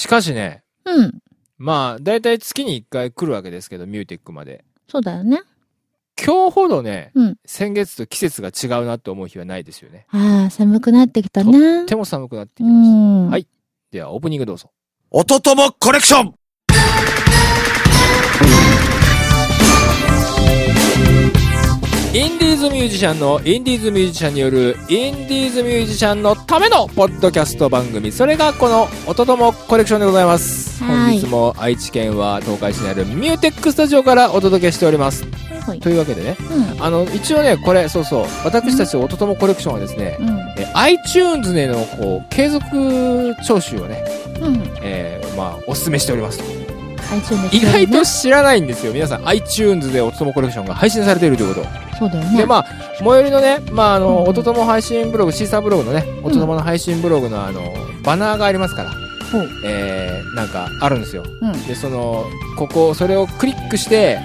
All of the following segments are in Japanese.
しかしね、うん。まあ、だいたい月に1回来るわけですけど、ミューテックまで。そうだよね。今日ほどね、うん先月と季節が違うなと思う日はないですよね。ああ、寒くなってきたとねと。ても寒くなってきうました。ん。はいでは、オープニングどうぞ。音ともコレクションインディーズミュージシャンのインディーズミュージシャンによるインディーズミュージシャンのためのポッドキャスト番組。それがこの音ともコレクションでございます。はい本日も愛知県は東海市にあるミューテックスタジオからお届けしております。はい。というわけでね、うん。あの、一応ね、これ、そうそう、私たち音ともコレクションはですね、うん。え iTunes でのこう継続聴取をね、うん。えーまあ、お勧めしておりますと。意外と知らないんですよ。皆さん iTunes で音ともコレクションが配信されているということ。そうだよね。で、まあ、最寄りのね、まあ、あの、うん音とも配信ブログ、シーサーブログのね、音ともの配信ブログのあの、バナーがありますから、ほう。えー、なんかあるんですよ。うん。で、その、ここ、それをクリックして、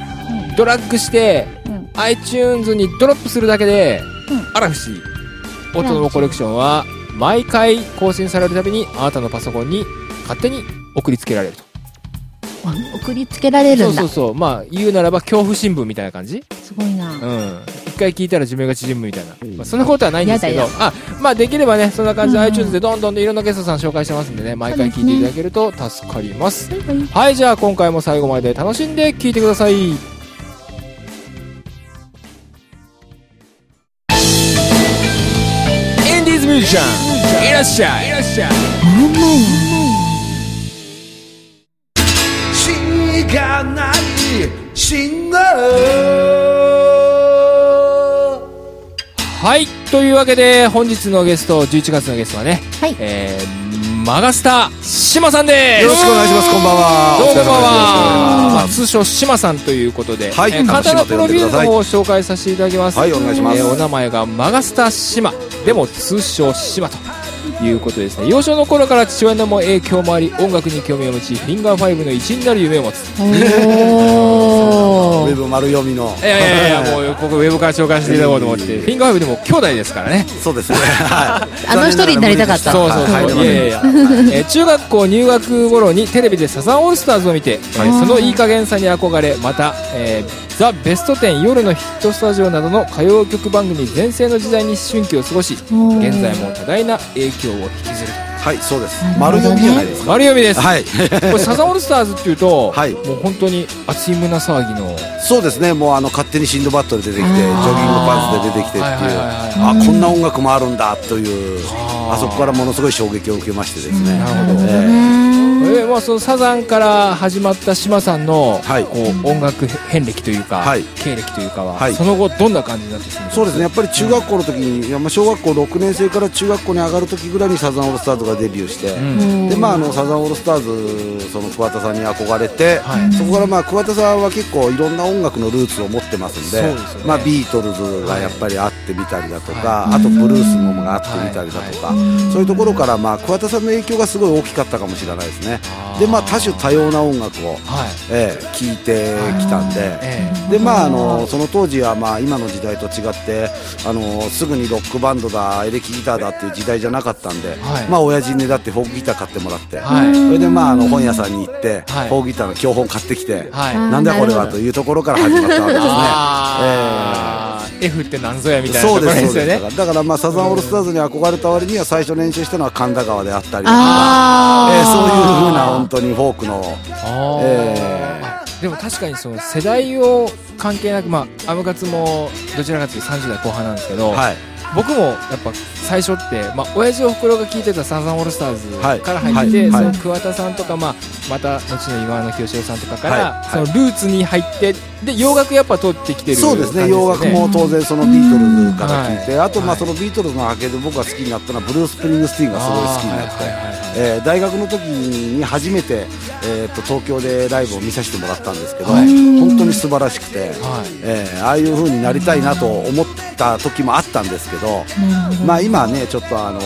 うん。ドラッグして、うん。iTunes にドロップするだけで、うんあら不思議。音ともコレクションは、毎回更新されるたびに、あなたのパソコンに勝手に送りつけられると。送りつけられるんだそうそう。そう。まあ、言うならば恐怖新聞みたいな感じ？すごいな。うん。一回聞いたら寿命が縮むみたいな。まあ、そんなことはないんですけどあ、まあ、できればね、そんな感じでうん iTunes でどんどんでいろんなゲストさん紹介してますんでね、毎回聞いていただけると助かります。はいはい。はい、じゃあ今回も最後まで楽しんで聞いてください。インディーズミュージシャン、いらっしゃい。いらっしゃい。なんないよ。しがない信号はい、というわけで本日のゲスト、11月のゲストはね、はい。えー、マガスタ、シマさんです。よろしくお願いしますこんばんはどうもこんばんは。通称シマさんということで、はいえー簡単なプロフィールの方を紹介させていただきます。はいお願いしますえーお名前がマガスタシマ、でも通称シマと。いうことですね幼少の頃から父親の影響もあり音楽に興味を持ちフィンガー5の一員になる夢を持つ。ウーェ。ブ丸読みの。いやいやいやもうここウェブから紹介していただこうと思って。フィンガー5でも兄弟ですからね。そうですね。はい。あの一人になりたかった。そうそうそう、はい。いやいやいや、えー中学校入学頃にテレビでサザンオールスターズを見て、そのいい加減さに憧れまた、えーザ・ベスト10夜のヒットスタジオなどの歌謡曲番組全盛の時代に思春期を過ごし現在も多大な影響を引きずるはいそうです。丸読みじゃないですか。丸読みです、はい。これサザンオールスターズっていうと、はい。もう本当に熱い胸騒ぎのそうですね。もうあの勝手にシンドバッドで出てきてジョギングパンツで出てきてっていう。あこんな音楽もあるんだというあそこからものすごい衝撃を受けましてですね。なるほど。えーまあ、そのサザンから始まった島さんの、はい。こう音楽遍歴というか、はい。経歴というかは、はい。その後どんな感じになっていくんですか？そうですね。やっぱり中学校の時に、いやまあ小学校6年生から中学校に上がる時ぐらいにサザンオールスターズがデビューして、うん。でまあ、あのサザンオールスターズその桑田さんに憧れて、はい。そこからまあ桑田さんは結構いろんな音楽のルーツを持ってますんでね。まあ、ビートルズがやっぱりあってみたりだとか、はあとブルースのもがあってみたりだとか、はい。そういうところからまあ桑田さんの影響がすごい大きかったかもしれないですねあー。でまあ多種多様な音楽を、はい。ええ聞いてきたんで。えでまあ、あのその当時は、まあ、今の時代と違ってあのすぐにロックバンドだエレキギターだっていう時代じゃなかったんで、はい。まあ親父にねだってフォークギター買ってもらって、はい。それでまああの本屋さんに行って、はい。フォークギターの教本買ってきて、はい。なんだこれはというところから始まったわけですね。F ってなんぞやみたいな。そうですよねそうですだからまあサザンオールスターズに憧れた割には最初練習したのは神田川であったりとか、えーそういうふうな本当にフォークのえあでも確かにその世代を関係なく、まあ、アムカツもどちらかというと30代後半なんですけど、はい。僕もやっぱ最初って、まあ、親父おふくろが聴いてたサザンオールスターズはい。から入って、はい。その桑田さんとか、まあ、また後の今の清志郎さんとかから、はい。そのルーツに入ってで洋楽やっぱ通ってきてるそうですね洋楽も当然そのビートルズから聞いて、うんあとまはい。あそのビートルズの波形で僕が好きになったのはブルース・プリングスティーンがすごい好きになって、えー大学の時に初めて、えー、と東京でライブを見させてもらったんですけど、はい。本当に素晴らしくて、はい。えーああいう風になりたいなと思った時もあったんですけど、まあ、今はねちょっとあの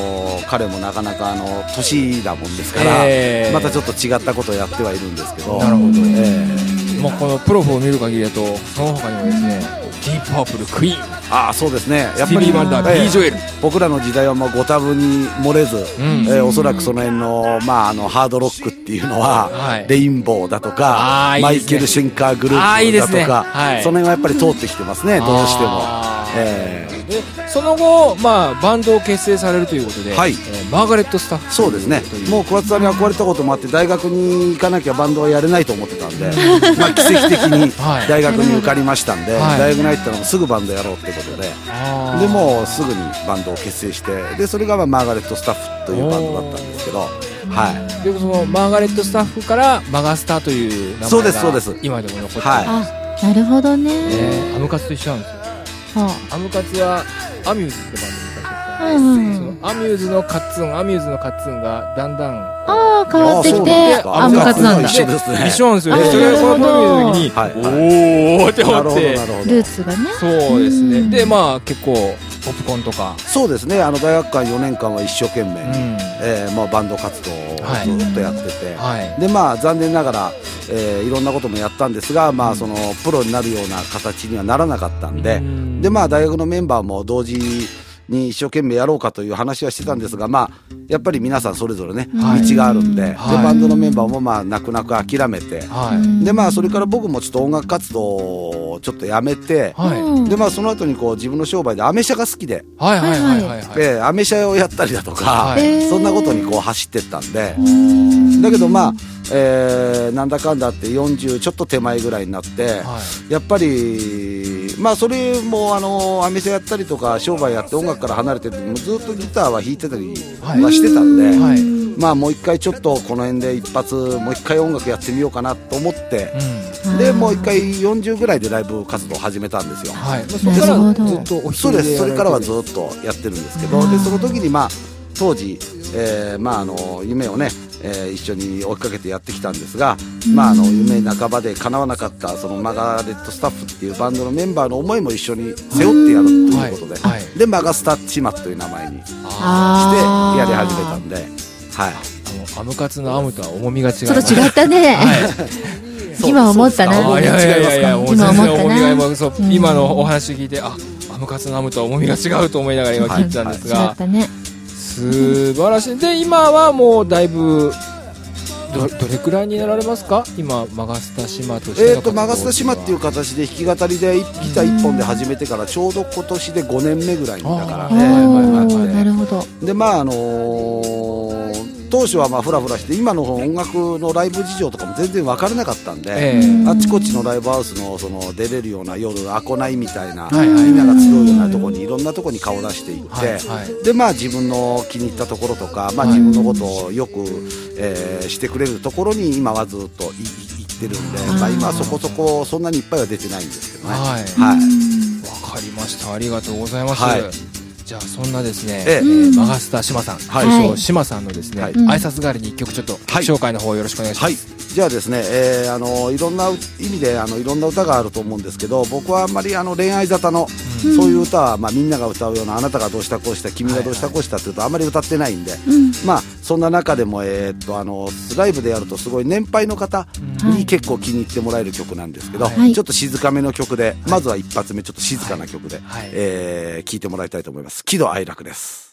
彼もなかなかあの年だもんですから、えー。またちょっと違ったことをやってはいるんですけどなるほど。えまあ、このプロフを見る限りだとその他にもですねディープパープルクイーン。ああそうですね。やっスティービー・ワンダー、ええ。B・ ジョエル。僕らの時代はもうご多分に漏れず、ん。えーおそらくその辺の,、まあ、あのハードロックっていうのは、はい。レインボーだとかね。マイケル・シェンカーグルあープだとか、はい。その辺はやっぱり通ってきてますねどうしても。あーえ。でその後、まあ、バンドを結成されるということで、はい。えーマーガレット・スタッフそうですね。もう小松さんに憧れたこともあって大学に行かなきゃバンドはやれないと思ってたんでまあ奇跡的に はい。大学に受かりましたんで、はい。大学に入ったらもうすぐバンドやろうってことで。でもうすぐにバンドを結成してでそれがまあマーガレット・スタッフというバンドだったんですけど、はい、でそのマーガレットスタッフからマガスタという名前がそうですそうです。今でも残ってる、はい。あ、なるほどね。ねアムカツと一緒なんですよ。はアムカツはアミューズってバンドに昔うんそのアミューズのカッツンアミューズのカッツンがだんだんあー、変わってきあて、アムカツなんだ。一緒ですね。一緒なんですよそれがこの時の時に、はい。おーってなるほど思ってルーツがね。そうですね。うん。でまあ結構ポップコーンとか、そうですね。あの大学間4年間は一生懸命、うん。えーまあ、バンド活動をずっとやってて、はい。でまあ残念ながら、えーいろんなこともやったんですが、まあ、そのプロになるような形にはならなかったんで、うん。でまあ大学のメンバーも同時に一生懸命やろうかという話はしてたんですが、まあ、やっぱり皆さんそれぞれね、はい。道があるんで,、はい。でバンドのメンバーもまあ泣く泣く諦めて、はい。でまあそれから僕もちょっと音楽活動をちょっとやめて、でまあその後にこう自分の商売でアメ車が好きで、はいはいはいアメ車をやったりだとか、そんなことにこう走ってったんで、うん。だけどまあ、えーなんだかんだって40ちょっと手前ぐらいになって、はい。やっぱりまあそれもあのアメ車やったりとか商売やって音楽から離れててもずっとギターは弾いてたりはしてたんで、はい。まあもう一回ちょっとこの辺で一発もう一回音楽やってみようかなと思って、うん。でもう一回40ぐらいでライブ活動を始めたんですよ。はい、まあ、そこからずっとそうです。それからはっずっとやってるんですけどでその時にまあ当時、えーまあ、あの夢をね、えー一緒に追いかけてやってきたんですが、まあ、あの夢半ばで叶わなかったそのマガレットスタッフっていうバンドのメンバーの思いも一緒に背負ってやるということで、はいはい。でマガスタチマッという名前にしてやり始めたんで、はい、あのアムカツのアムとは重みが違いちょますっと違ったね。今思ったな。あいやいやいやいやもう全今思った然重みがな。今そう、うん。今のお話聞いてあアムカツのアムとは重みが違うと思いながら今聞いてたんです違が、ったね。素晴らしい。で今はもうだいぶどどれくらいになられますか？今マガスタ島としてのえー、とマガスタ島っていう形で弾き語りでギター1本で始めてからちょうど今年で5年目ぐらいにだからおね、ーなるほど。でまああのー当初はまあフラフラして今の音楽のライブ事情とかも全然分からなかったんで、ええ。あっちこっちのライブハウスのその出れるような夜アコナイみたいな、はいはい。みんなが集うようなところにいろんなところに顔出していって、はいはいでまあ自分の気に入ったところとか、まあ、はい自分のことをよく、えーしてくれるところに今はずっといい行ってるんで、まあ、今はそこそこそんなにいっぱいは出てないんですけどね。はい。はい。わかりました。ありがとうございます、はいじゃあそんなですね、ええ。えーマガスタ島さん、はい。通称島さんのですね、はい。挨拶代わりに一曲ちょっとはい。紹介の方よろしくお願いしまはい。す、、じゃあですね、えーあのいろんな意味であのいろんな歌があると思うんですけど僕はあんまりあの恋愛沙汰の、そういう歌は、まあ、みんなが歌うような「あなたがどうしたこうした君がどうしたこうした」っていうとあんまり歌ってないんで、まあそんな中でも、えーっとあのライブでやるとすごい年配の方に結構気に入ってもらえる曲なんですけど、はい。ちょっと静かめの曲で、まずは一発目ちょっと静かな曲で、はい。えー聴いてもらいたいと思います。喜怒哀楽です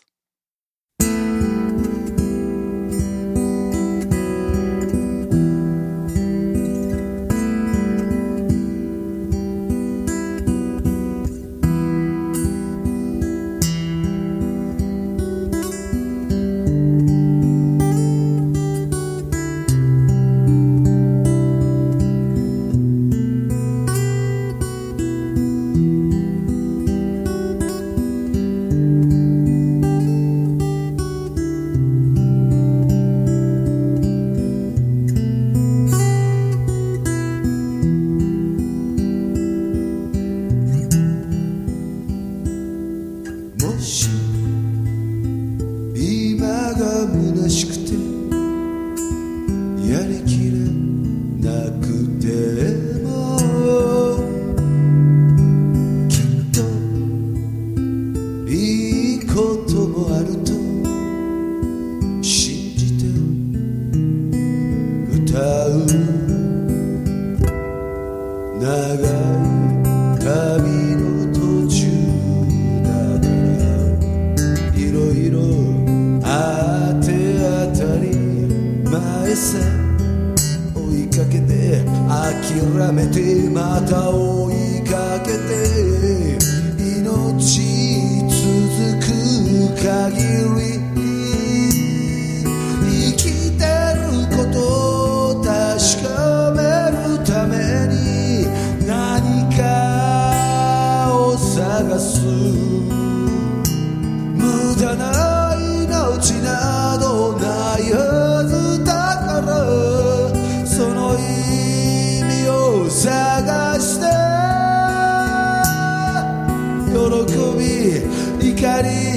諦めてび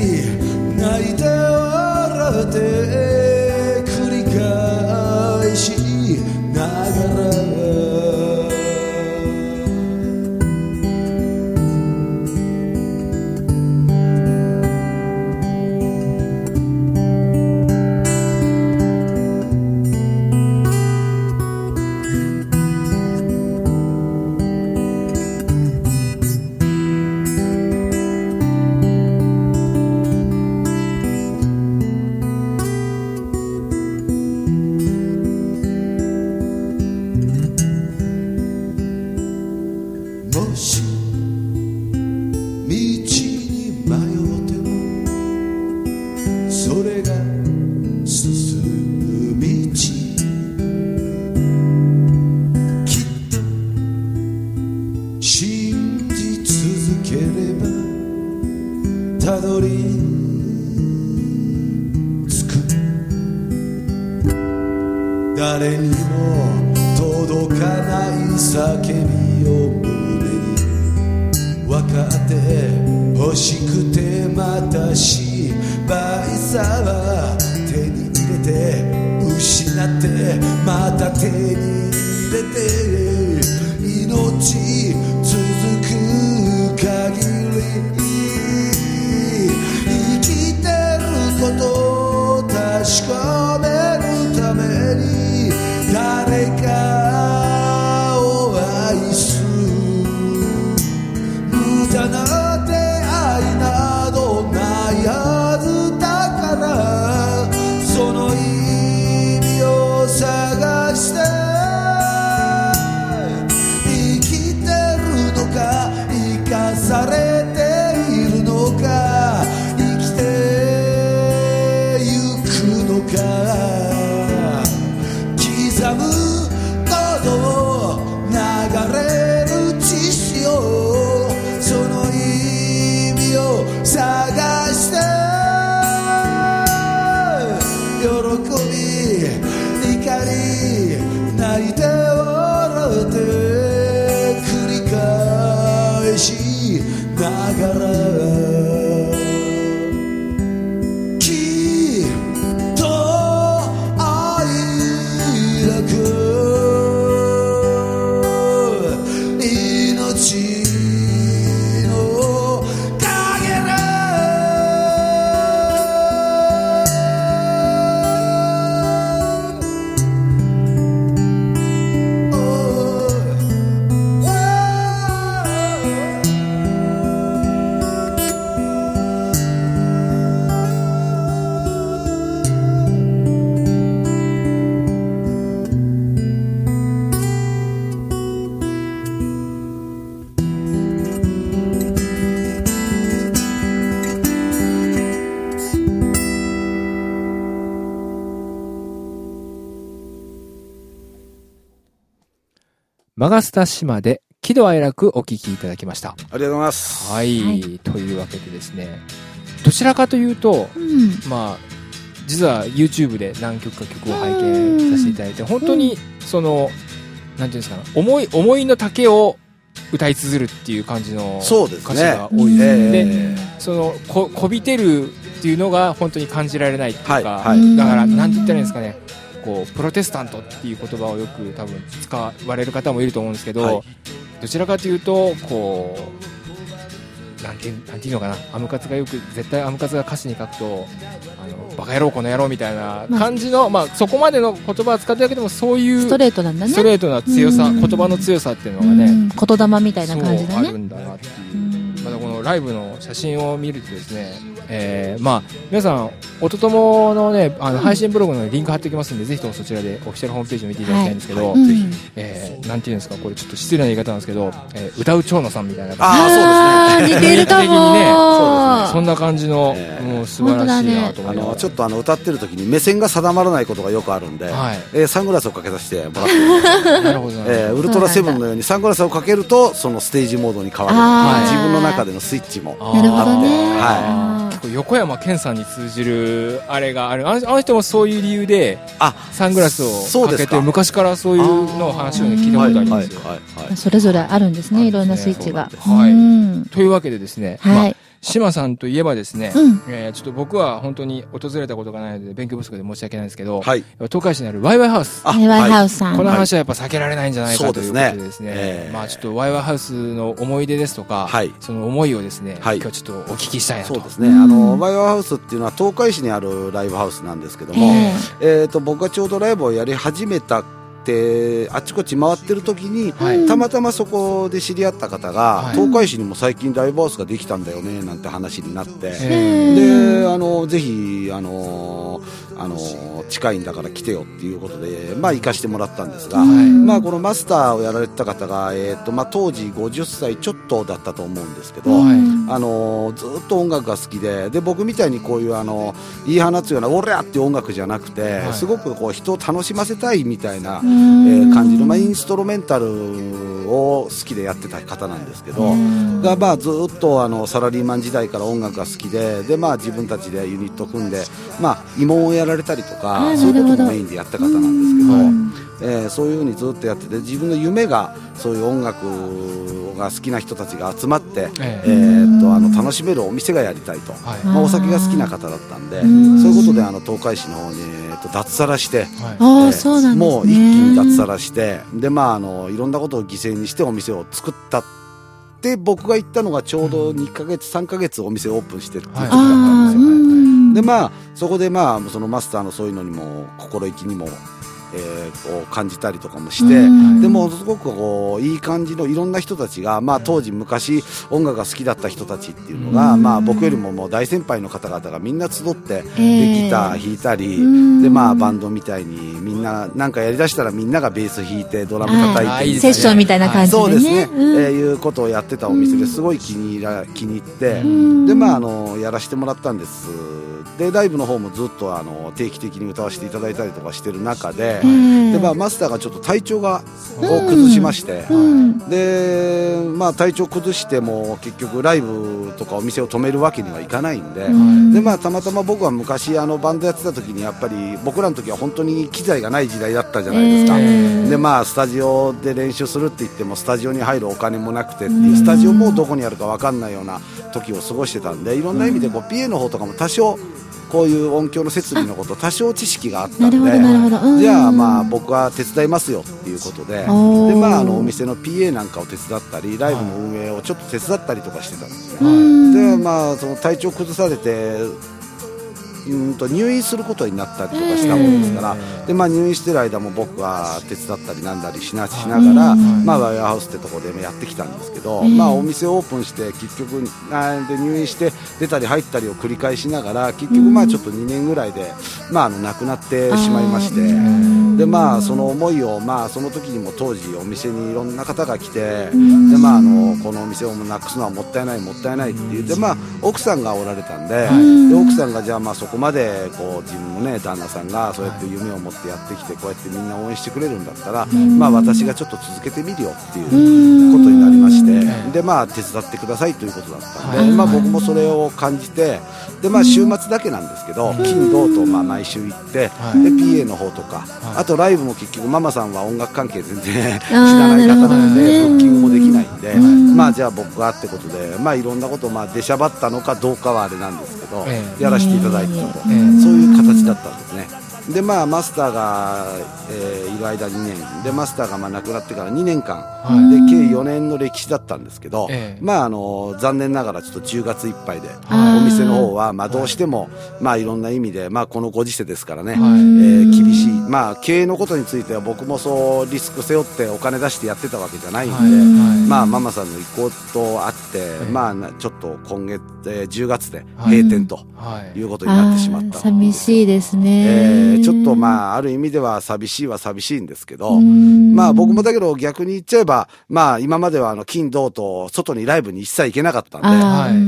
叫びを胸に分かって欲しくてまた失敗さは手に入れて失ってまた手に入れて命続く限り生きてることを確かめるために誰かから刻むマガスタ島で喜怒哀楽お聞きいただきました。ありがとうございます。はい、はい。というわけでですね、どちらかというと、うん。まあ、実は YouTube で何曲か曲を拝見させていただいて、本当に、その、なんていうんですかね、思い、思いの丈を歌い綴るっていう感じのそうですね。歌詞が多いです。うん。で、えその、こ、こびてるっていうのが本当に感じられないっていうか、はいはい。うん。だから、なんて言ったらいいんですかね、こう、プロテスタントっていう言葉をよく多分使われる方もいると思うんですけど、はいどちらかというと、こう、なんていう、なんていうのかな、アムカツがよく、絶対アムカツが歌詞に書くと、あの、バカ野郎この野郎みたいな感じの、まあ、そこまでの言葉を使ってるだけでも、そういう、ストレートなんだね。ストレートな強さ、うん言葉の強さっていうのがうね、ん言霊みたいな感じだね。そうあるんだなっていう。うんまたこのライブの写真を見るとですね、えーまあ、皆さん、音友のね、あの配信ブログのリンク貼っておきますんで、ぜひともそちらでオフィシャルホームページを見ていただきたいんですけど、うん。えーなんていうんですか、これちょっと失礼な言い方なんですけど、えー歌う長野さんみたいな感ああー似てるかもイメージ的にね。じ、そんなな感じの、えー。もう素晴らしいなとあ思いながらのちょっとあの歌ってる時に目線が定まらないことがよくあるんで、はい。えーサングラスをかけさせてもらってなるほどえーウルトラセブンのようにサングラスをかけるとそのステージモードに変わる。自分の中でのスイッチもあー。なるほどね。は結構横山健さんに通じるあれがある。あのあの人もそういう理由であサングラスをか。けて昔からそういうのを話を、ね、聞いたことありますよ、はいはいそれぞれあるんですねい。ろんなスイッチが。そうなんですうん。というわけでですね、はい。まあ、島さんといえばですね、うん。えーちょっと僕は本当に訪れたことがないので勉強不足で申し訳ないんですけど、はい。東海市にあるワイワイハウス。あワイワイハウス。さんこの話はやっぱ避けられないんじゃないかそうというですね。ことでですね、ええまあちょっとワイワイハウスの思い出ですとか、はい。その思いをですね、はい。今日ちょっとお聞きしたいなと。そうですね、うん。あのワイワイハウスっていうのは東海市にあるライブハウスなんですけども、え。えー、と僕がちょうどライブをやり始めたってあっちこっち回ってる時に、はい。たまたまそこで知り合った方が、はい。東海市にも最近ライブハウスができたんだよねなんて話になって、えであのぜひあのあの近いんだから来てよっていうことで、まあ、行かしてもらったんですが、はい。まあ、このマスターをやられてた方が、えーとまあ、当時50歳ちょっとだったと思うんですけど、はい。あのずっと音楽が好きでで僕みたいにこういうあの言い放つような「オレや!」っていう音楽じゃなくて、はい。すごくこう人を楽しませたいみたいな、うえん。ー感じの、まあ、インストロメンタルを好きでやってた方なんですけど。がまあずっとあのサラリーマン時代から音楽が好きでで、まあ、自分たちでユニット組んで、まあ、慰問をやられたりとあかーそういうことをメインでやった方なんですけど、うんえーそういうふうにずっとやってて自分の夢がそういう音楽が好きな人たちが集まって、ええ。ーっとあの楽しめるお店がやりたいと、はい。まあ、お酒が好きな方だったんでうんそういうことであの東海市の方に、えーっと脱サラして。はい。あえーあそうなんですね。もう一気に脱サラしてで、まあ、あのいろんなことを犠牲にしてお店を作ったって僕が行ったのがちょうど2ヶ月3ヶ月お店オープンしてっていう時だったんですよ、うん。でまあそこでまあそのマスターのそういうのにも心意気にも、えーこう感じたりとかもして、うん。でもすごくこういい感じのいろんな人たちが、まあ、当時昔音楽が好きだった人たちっていうのが、うん。まあ、僕よりももう大先輩の方々がみんな集って、でええギター弾いたり、うん。でまあ、バンドみたいにみんななんかやりだしたらみんながベース弾いてドラム叩いてあーいいですね。セッションみたいな感じでね。そうですね、うん。えーいうことをやってたお店ですごい気に入ら気に入って、ん。でまああのやらせてもらったんですでライブの方もずっとあの定期的に歌わせていただいたりとかしてる中で,、ええでまあ、マスターがちょっと体調がを崩しまして、うん。でまあ、体調崩しても結局ライブとかお店を止めるわけにはいかないんで,、うん。でまあ、たまたま僕は昔あのバンドやってた時にやっぱり僕らの時は本当に機材がない時代だったじゃないですか。ええ。でまあスタジオで練習するって言ってもスタジオに入るお金もなくてスタジオもどこにあるか分かんないような時を過ごしてたんでいろんな意味でこう PA の方とかも多少こういう音響の設備のこと多少知識があったんでじゃあまあ僕は手伝いますよっていうことででまああのお店の PA なんかを手伝ったりライブの運営をちょっと手伝ったりとかしてたんですね。うん。でまあその体調崩されてうんと入院することになったりとかしたもんですから、でまあ、入院してる間も僕は手伝ったりなんだりしなしながら、うん。まあ、ワイヤーハウスってところでやってきたんですけど、うんまあ、お店オープンして結局あで入院して出たり入ったりを繰り返しながら結局まあちょっと2年ぐらいで、まあ、あの亡くなってしまいまして。でまあその思いをまあその時にも当時お店にいろんな方が来て、ん。でまああのこのお店をなくすのはもったいないもったいないって言ってまあ奥さんがおられたんで,、で奥さんがじゃあまあそこまでこう自分のね旦那さんがそうやって夢を持ってやってきてこうやってみんな応援してくれるんだったら、まあ私がちょっと続けてみるよっていうことになりまして、でまあ手伝ってくださいということだったんで、はい。まあ僕もそれを感じてでまあ週末だけなんですけど、金土とまあ毎週行って、はい。で PA の方とか、はい。あとライブも結局ママさんは音楽関係全然知らない方なのでブッキングもできないんで、ん。まあじゃあ僕がってことでまあいろんなことまあ出しゃばったのかどうかはあれなんですけど、ええやらせていただいてたと、ええそういう形だったんですね。でまあマスターが、えーいる間2年。でマスターがまあ亡くなってから2年間、はい。で計4年の歴史だったんですけど、ええ。まああの残念ながらちょっと10月いっぱいで、お店の方はまあどうしても、まあいろんな意味でまあこのご時世ですからね、はい。えー厳しい。まあ経営のことについては僕もそうリスク背負ってお金出してやってたわけじゃないんで、はい。まあママさんの意向とあって、ええ。まあなちょっと今月、えー10月ではい。閉店とはい。いうことになってしまった。寂しいですね。えーちょっとまあ、ある意味では寂しいは寂しいんですけど、うん。まあ僕もだけど逆に言っちゃえば、まあ今まではあの金銅と外にライブに一切行けなかったんで、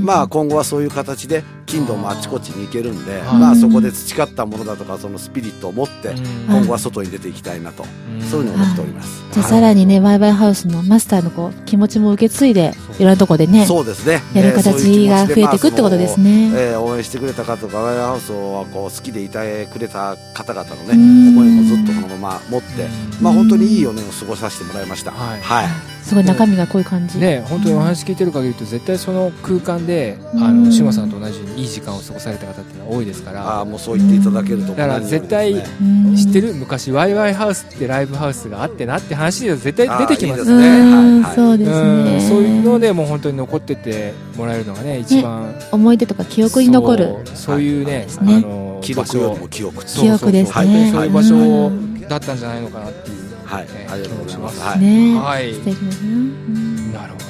まあ今後はそういう形で金銅もあちこちに行けるんで、はいまあそこで培ったものだとかそのスピリットを持ってうん。今後は外に出ていきたいなと、うんそういうのを思っております。じゃあさらにね、ワイワイハウスのマスターのこう気持ちも受け継いで、いろんなとこでね、そうですね。やる形が増えていくってことですね。えー応援してくれた方とか、ワイヤーハウスをこう好きでいてくれた方々のね、うん。思いもずっとこのまま持って、うん。まあ本当にいい4年を過ごさせてもらいました。はい。はい。すごい中身がこういう感じ。ね、本当にお話聞いてる限りと絶対その空間で、うん。あの志麻さんと同じようにいい時間を過ごされた方っていうのは多いですから。ああ、もうそう言っていただけるとだから絶対うん。知ってる昔ワイワイハウスってライブハウスがあってなって話で絶対出てきますね。はい。んそうですうん。ね。そういうのでもう本当に残っててもらえるのがね一番思い出とか記憶に残る。そう。そういうね,、ですね。あの記録よりも記憶。そう記憶ですね。そうそういう場所うんだったんじゃないのかなっていう、はい。えありがとうございます。気はい。ね。はい。素敵ですね。うん。なるほど。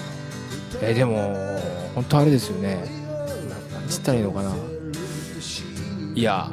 えでも本当あれですよね。ななんつったらいいのかな。いや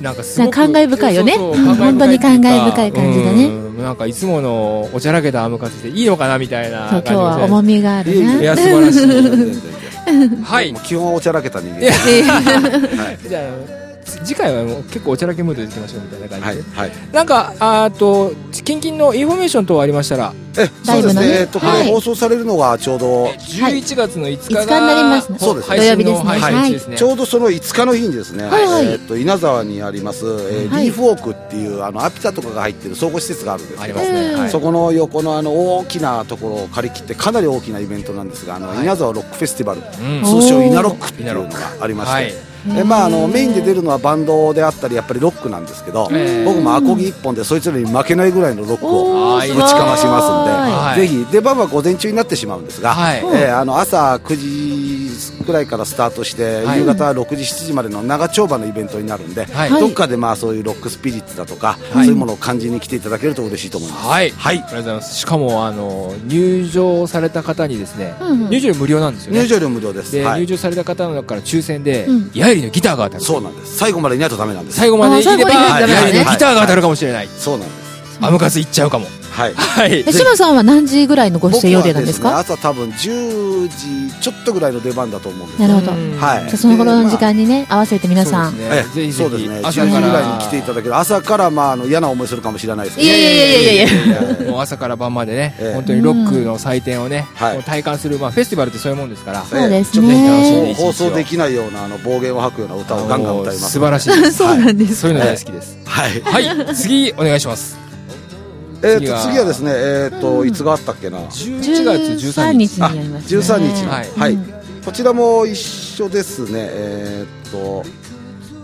なんかすご感慨深いよね。そうそううん。本当に感慨深い感じだね。うん。なんかいつものおちゃらけたアムカツでいいのかなみたいな今日は重みがあるいえいや素晴らしい。はい。もう基本はおちゃらけた人間。はい。じゃあ次回はもう結構おちゃらけムードでいきましょうみたいな感じで、はい。はい。なんかあと近々のインフォメーション等ありましたら。え、そうですね。ライブのね。えっと、こはい。れ放送されるのがちょうど、11月の5日が、5日になりますね。そうです土曜日ですね。配信ですね、ちょうどその5日の日にですね、はい。はい。えっと、稲沢にあります、えーはい。リーフウォークっていう、あの、アピタとかが入ってる総合施設があるんですけどそこの横のあの大きなところを借り切ってかなり大きなイベントなんですがあの、はい。稲沢ロックフェスティバルうん。通称イナロックっていうのがありまして、はいえまあ、あのメインで出るのはバンドであったりやっぱりロックなんですけど、えー僕もアコギ一本でそいつらに負けないぐらいのロックをぶちかましますんで、はい。ぜひ。出番は午前中になってしまうんですが、はい。えーあの朝9時くらいからスタートして、はい。夕方6時7時までの長丁場のイベントになるんで、はい。どっかでまあそういうロックスピリッツだとか、はい。そういうものを感じに来ていただけると嬉しいと思います。はい、はい。ありがとうございます。しかもあの入場された方にですね、うん。うん入場料無料なんですよね。入場料無料です。で、はい。入場された方の中から抽選で、うん。ヤエリのギターが当たる。そうなんです。最後までいないとダメなんです。最後までいればあ最後までいないとダメヤなんですねエリのギターが当たるかもしれない、そうなんです。アムカツいっちゃうかもはい。はいえ、島さんは何時ぐらいのご出演予定なんですか？朝多分10時ちょっとぐらいの出番だと思うんですなるほど。うんはいじゃあその頃の時間にね、合わせて皆さん。そうえですねぜひぜひそうですね。10時朝からぐらいに来ていただける。朝からまああの嫌な思いするかもしれないですけど。いやいやいやいやいやいや。もう朝から晩までね、ええ本当にロックの祭典をね、はいもう体感する、まあ、フェスティバルってそういうもんですから、そうですね。い放送できないようなあの暴言を吐くような歌をガンガン歌います。素晴らしいですそうなんです。そういうの大好きですはい。はい次お願いしますえっと次はですねえっといつがあったっけな？11月13 13日日にやりますね。13日のはい。こちらも一緒ですね。えっと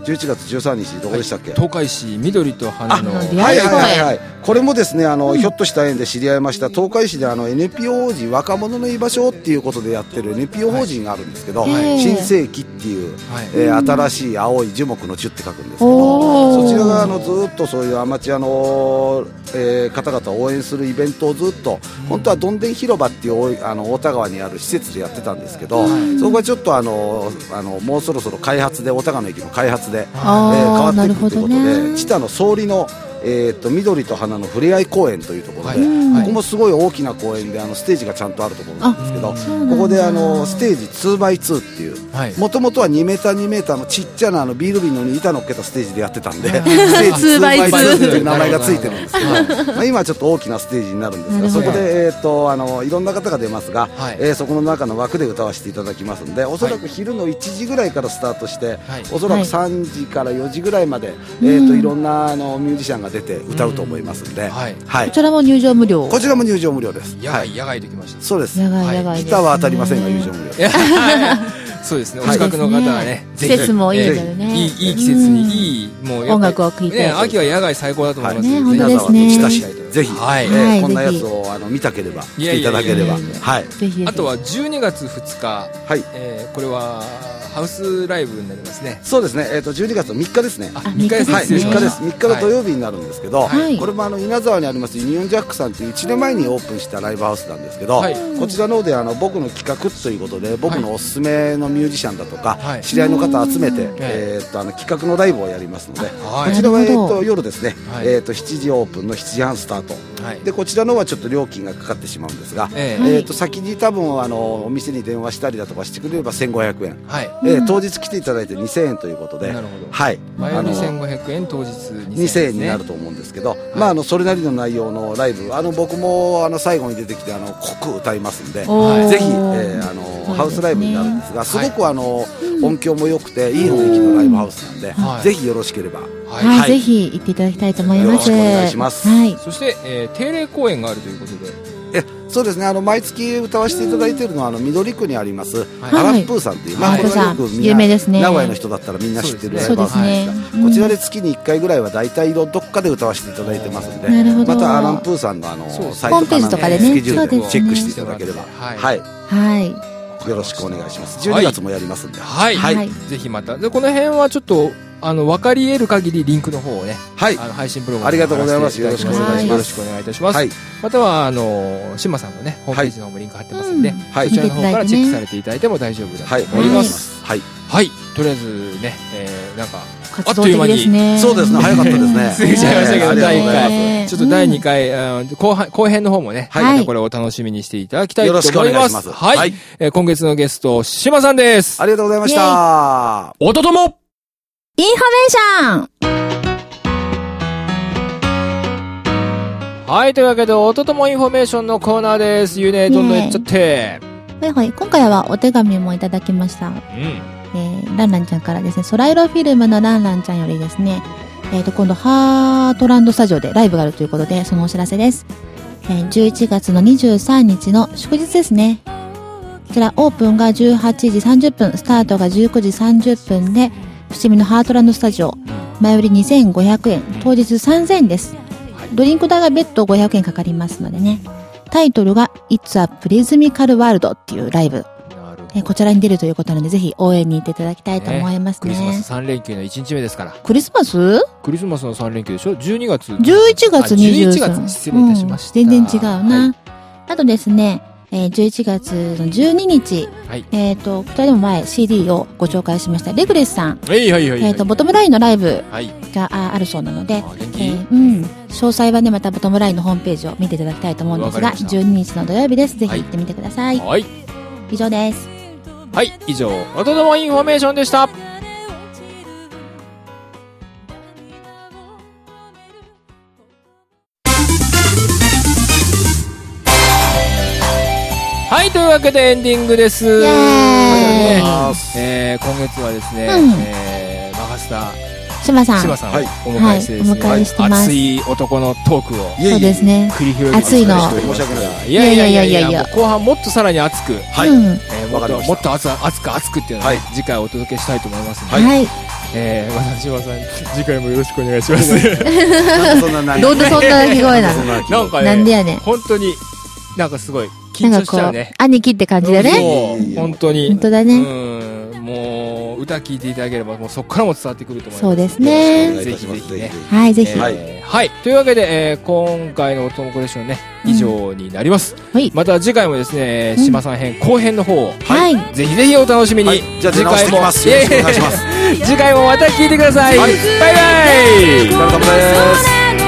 11月13日どこでしたっけ？東海市緑と花のはいはいはいはい、これもですねあの、ひょっとした縁で知り合いました。東海市であの NPO 法人若者の居場所っていうことでやってる NPO 法人があるんですけど、はい。新世紀っていう、はい。えー新しい青い樹木の樹って書くんですけどそちらがあのずっとそういうアマチュアの、えー方々を応援するイベントをずっと本当はどんでん広場っていうあの太田川にある施設でやってたんですけど、そこがちょっとあのあのもうそろそろ開発で太田川の駅の開発で。えー変わっていくということで、ね知多の総理の、えー、と緑と花のふれあい公園というところで、はい。うん。ここもすごい大きな公園であのステージがちゃんとあるところなんですけどここであのステージ 2x2 っていうはい。もともとは2メーター2メーターのちっちゃなあのビール瓶の板乗っけたステージでやってたんで、ステージ 2x2 っていう名前がついてるんですけど、まあ、今はちょっと大きなステージになるんですが、そこで、えー、とあのいろんな方が出ますが、はい。えーそこの中の枠で歌わせていただきますんで、おそらく昼の1時ぐらいからスタートして、はい。おそらくはい3時から4時ぐらいまで、えー、といろんなあのミュージシャンが出て歌うと思いますんで、はい。はい。こちらも入場無料。こちらも入場無料です。野外、はい、野外できました。そうです。野外野外ですね。ギターは当たりませんが入場無料。そうですね。おはい。近くの方はね、季節もいいのえでね。えいい、いい季節に、いい、もう音楽を聴いて。ね、秋は野外最高だと思いますはいね本当ですね。皆さんは親しいぜひ、はい。えーはい。こんなやぜひ。つをあの見たければ来ていただければ。あとは12月2日、はい。えーこれはハウスライブになりますね。そうですね、えー、と12月の3日ですね。あ、あ3日ですね。はい、3失礼しました日です。3日の土曜日になるんですけど、はい。これもあの稲沢にありますユニオンジャックさんという1年前にオープンしたライブハウスなんですけど、はい。こちらの方であの僕の企画ということで僕のおすすめのミュージシャンだとか、はい。知り合いの方集めて、んえー、とあの企画のライブをやりますので、はい。こちらは、えー、と夜ですね、はい。えー、と7時オープンの7時半スタートはい。でこちらの方はちょっと料金がかかってしまうんですが、えはいえー、と先に多分あのお店に電話したりだとかしてくれれば1500円、ーはい。えー当日来ていただいて2000円ということで、なるほど。はい、前売りあの1500円、当日2000円ね。2000円になると思うんですけど、まあ、あのそれなりの内容のライブあの僕もあの最後に出てきてあの濃く歌いますんでおーぜひ、えーあのハウスライブになるんですがすはいごくあの、音響も良くていい雰囲気のライブハウスなんで、はい。ぜひよろしければ。はい。はい、はい。ぜひ行っていただきたいと思います。よろしくお願いします。はい。そして、えー定例公演があるということで、えそうですね。あの毎月歌わせていただいているのはあの緑区にあります、はい。アランプーさんという、まあ、はいこれはよくみんな有名ですね。名古屋の人だったらみんな知ってるライそうですブハウスなんですねが。うんこちらで月に1回ぐらいは大体どっかで歌わせていただいてますんでなるほど。またアランプーさんのあのサイトホームページとかでね。スケジュールそうですねでチェックしていただければ。はいはい。はい。よろしくお願いします。はい12月もやりますんで。はい。はい。はいぜひまた。で、この辺はちょっと、あの、分かり得る限りリンクの方をね、はい。あの、配信ブログありがとうございますよろしくお願いします。よろしくお願いいたします。はい。または、あの、シマさんのね、ホームページの方もリンク貼ってますんで、うんはいそちらの方からチェックされれていただいても大丈夫だはい。と思いま。お願いしますす。はい。はい。とりあえずね、えー、なんか、活動的ですね。そうですね。早かったですね。過ぎちゃいましたけどえー第一回ちょっと第2回、後半、後編の方もね、これをお楽しみにしていただきたいとよろしくお思います。願いしますはい。はいえー今月のゲスト、シマさんです。す。ありがとうございました。おとともインフォメーションはい、というわけで、おとともインフォメーションのコーナーです。ゆうね、どんどん言っちゃって。はいはい。今回はお手紙もいただきました。うん。えー、ランランちゃんからですね、ソライロフィルムのランランちゃんよりですね、えっ、と、今度、ハートランドスタジオでライブがあるということで、そのお知らせです。えー、11月の23日の祝日ですね。こちら、オープンが18時30分、スタートが19時30分で、伏見のハートランドスタジオ、前売り2500円、当日3000円です。ドリンク代が別途500円かかりますのでね。タイトルが、It's a Prismical World っていうライブ。えーこちらに出るということなので、ぜひ応援に行っていただきたいと思いますクリスマね。ス3連休の1日目ですから。クリスマス？クリスマスの3連休でしょ ?12 月。?11 月あ23 11月失礼いたしましたうん全然違うな。はいあとですね、えー11月の12日、はいえっ、と、二人も前 CD をご紹介しました、レグレスさん、はいはいはいはい。えっ、と、ボトムラインのライブはい。がああるそうなので、あ元気えーうん。詳細はね、またボトムラインのホームページを見ていただきたいと思うんですが、わかりました12日の土曜日です。ぜひ行ってみてください。はい。以上です。はい。以上、おとともインフォメーションでした。はい、というわけでエンディングです。ねあえー今月はですね、うんえー、マガスタ島さん。柴さんをはいお迎えしてですね、はいお迎えしてます熱い男のトークをそうですね。繰り広げて熱いの申し訳ない。いやいやいやいいやいや後半もっとさらに熱く、はい。うん。えーもっともっと熱く熱く熱くっていうのをね、はい次回お届けしたいと思いますので、はい。えー、私はさん次回もよろしくお願いします なんでそんなどう でそんな鳴き声なの？なんかねなんでやねん。本当になんかすごい緊張しなんかこうちゃうね、兄貴って感じだね。本当に本当だね。うんもう歌聞いていただければもうそこからも伝わってくると思いますそうですおね。ぜひぜひねはい、ぜひ。えーははい。というわけで、えー今回のおともコレクションね、以上になります。はいまた次回もですね、うん島さん編後編の方を、い。ぜひぜひお楽しみに。はいじゃあ次回もお願いします次回もまた聞いてください。はいバイバイひ。お疲れ様です。